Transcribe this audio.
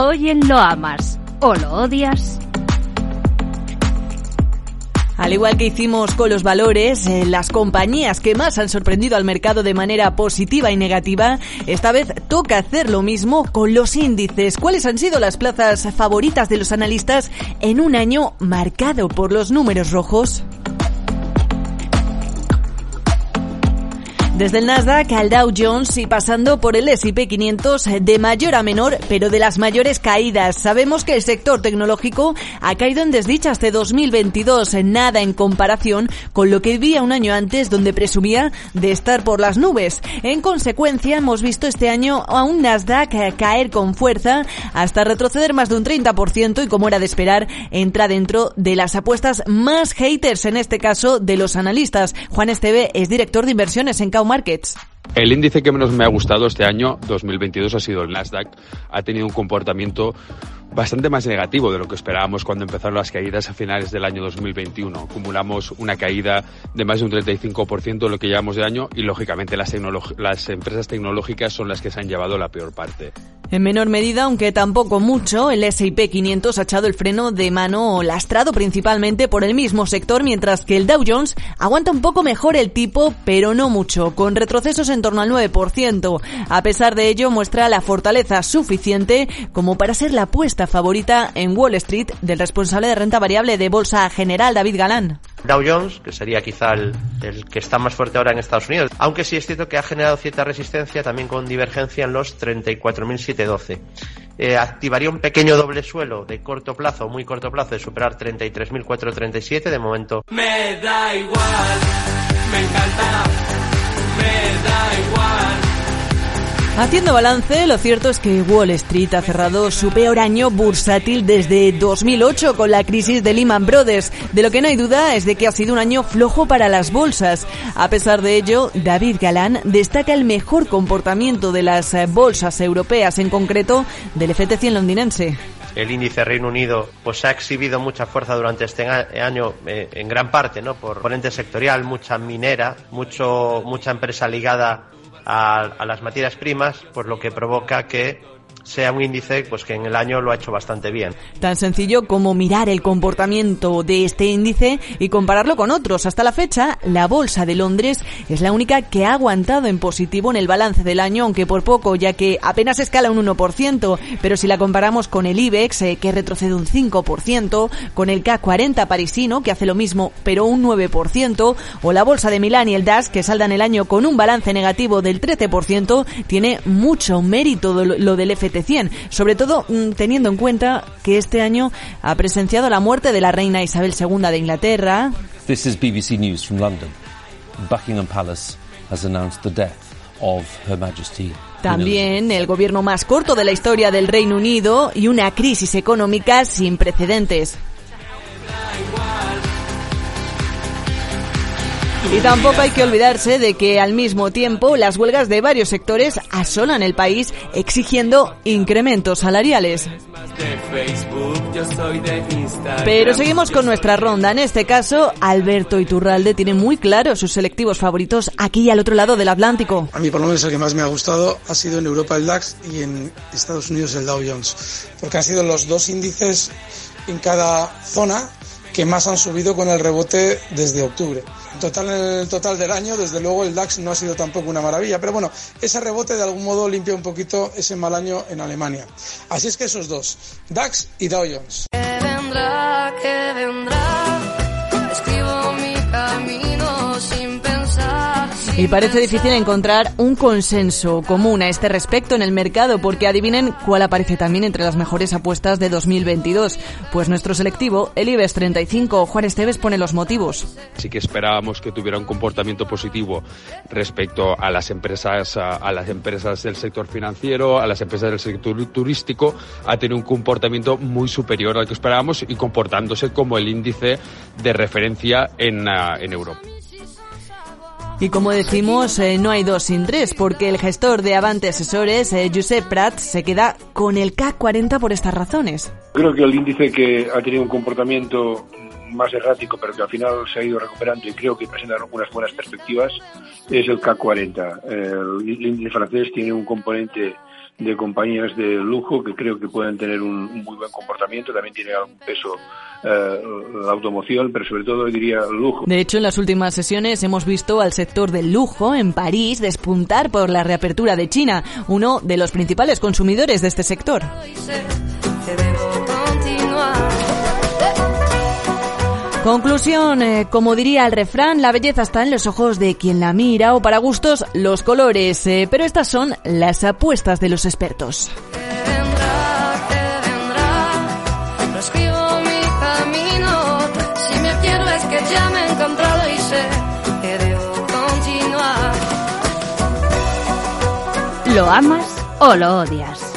Hoy en Lo Amas o Lo Odias. Al igual que hicimos con los valores, eh, las compañías que más han sorprendido al mercado de manera positiva y negativa, esta vez toca hacer lo mismo con los índices. ¿Cuáles han sido las plazas favoritas de los analistas en un año marcado por los números rojos? Desde el Nasdaq al Dow Jones y pasando por el S&P 500 de mayor a menor, pero de las mayores caídas. Sabemos que el sector tecnológico ha caído en desdicha este 2022, nada en comparación con lo que vivía un año antes donde presumía de estar por las nubes. En consecuencia, hemos visto este año a un Nasdaq caer con fuerza hasta retroceder más de un 30% y como era de esperar, entra dentro de las apuestas más haters en este caso de los analistas. Juan Esteve es director de inversiones en Cao El índice que menos me ha gustado este año, 2022, ha sido el Nasdaq. Ha tenido un comportamiento bastante más negativo de lo que esperábamos cuando empezaron las caídas a finales del año 2021. Acumulamos una caída de más de un 35% de lo que llevamos de año y, lógicamente, las empresas tecnológicas son las que se han llevado la peor parte. En menor medida, aunque tampoco mucho, el S&P 500 ha echado el freno de mano lastrado principalmente por el mismo sector, mientras que el Dow Jones aguanta un poco mejor el tipo, pero no mucho, con retrocesos en torno al 9%. A pesar de ello, muestra la fortaleza suficiente como para ser la apuesta favorita en Wall Street del responsable de renta variable de Bolsa General, David Galán. Dow Jones, que sería quizá el, que está más fuerte ahora en Estados Unidos, aunque sí es cierto que ha generado cierta resistencia también con divergencia en los 34.712. Eh, activaría un pequeño doble suelo de corto plazo, muy corto plazo, de superar 33.437 de momento. Me da igual, me encanta, Haciendo balance, lo cierto es que Wall Street ha cerrado su peor año bursátil desde 2008 con la crisis de Lehman Brothers. De lo que no hay duda es de que ha sido un año flojo para las bolsas. A pesar de ello, David Galán destaca el mejor comportamiento de las bolsas europeas, en concreto del FT100 londinense el índice Reino Unido pues ha exhibido mucha fuerza durante este año eh, en gran parte no por ponente sectorial mucha minera mucho mucha empresa ligada a, las materias primas, por lo que provoca que sea un índice pues que en el año lo ha hecho bastante bien. Tan sencillo como mirar el comportamiento de este índice y compararlo con otros. Hasta la fecha, la Bolsa de Londres es la única que ha aguantado en positivo en el balance del año, aunque por poco, ya que apenas escala un 1%, pero si la comparamos con el IBEX, eh, que retrocede un 5%, con el K40 parisino, que hace lo mismo, pero un 9%, o la Bolsa de Milán y el DAS, que saldan el año con un balance negativo del 13%, tiene mucho mérito lo del FT 100, sobre todo mm, teniendo en cuenta que este año ha presenciado la muerte de la reina Isabel II de Inglaterra. This is BBC News from London. Buckingham Palace has announced the death of Her Majesty también el gobierno más corto de la historia del Reino Unido y una crisis económica sin precedentes. Y tampoco hay que olvidarse de que al mismo tiempo las huelgas de varios sectores asolan el país exigiendo incrementos salariales. Pero seguimos con nuestra ronda. En este caso, Alberto Iturralde tiene muy claro sus selectivos favoritos aquí y al otro lado del Atlántico. A mí por lo menos el que más me ha gustado ha sido en Europa el DAX y en Estados Unidos el Dow Jones. Porque han sido los dos índices en cada zona que más han subido con el rebote desde octubre. En total, en el total del año, desde luego el DAX no ha sido tampoco una maravilla, pero bueno, ese rebote de algún modo limpia un poquito ese mal año en Alemania. Así es que esos dos, DAX y Dow Jones. Y parece difícil encontrar un consenso común a este respecto en el mercado, porque adivinen cuál aparece también entre las mejores apuestas de 2022. Pues nuestro selectivo, el IBEX 35, Juan Esteves pone los motivos. Sí que esperábamos que tuviera un comportamiento positivo respecto a las empresas, a, las empresas del sector financiero, a las empresas del sector turístico, ha tenido un comportamiento muy superior al que esperábamos y comportándose como el índice de referencia en, ah, en Europa. Y como decimos, eh, no hay dos sin tres, porque el gestor de Avante Asesores, eh, Josep Prat, se queda con el K40 por estas razones. Creo que el índice que ha tenido un comportamiento más errático, pero que al final se ha ido recuperando y creo que presenta unas buenas perspectivas, es el K40. El índice francés tiene un componente de compañías de lujo que creo que pueden tener un, un muy buen comportamiento, también tiene algún peso eh, la automoción, pero sobre todo diría lujo. De hecho, en las últimas sesiones hemos visto al sector del lujo en París despuntar por la reapertura de China, uno de los principales consumidores de este sector. Conclusión, eh, como diría el refrán, la belleza está en los ojos de quien la mira o para gustos los colores, eh, pero estas son las apuestas de los expertos. ya me he encontrado y sé que debo continuar. ¿Lo amas o lo odias?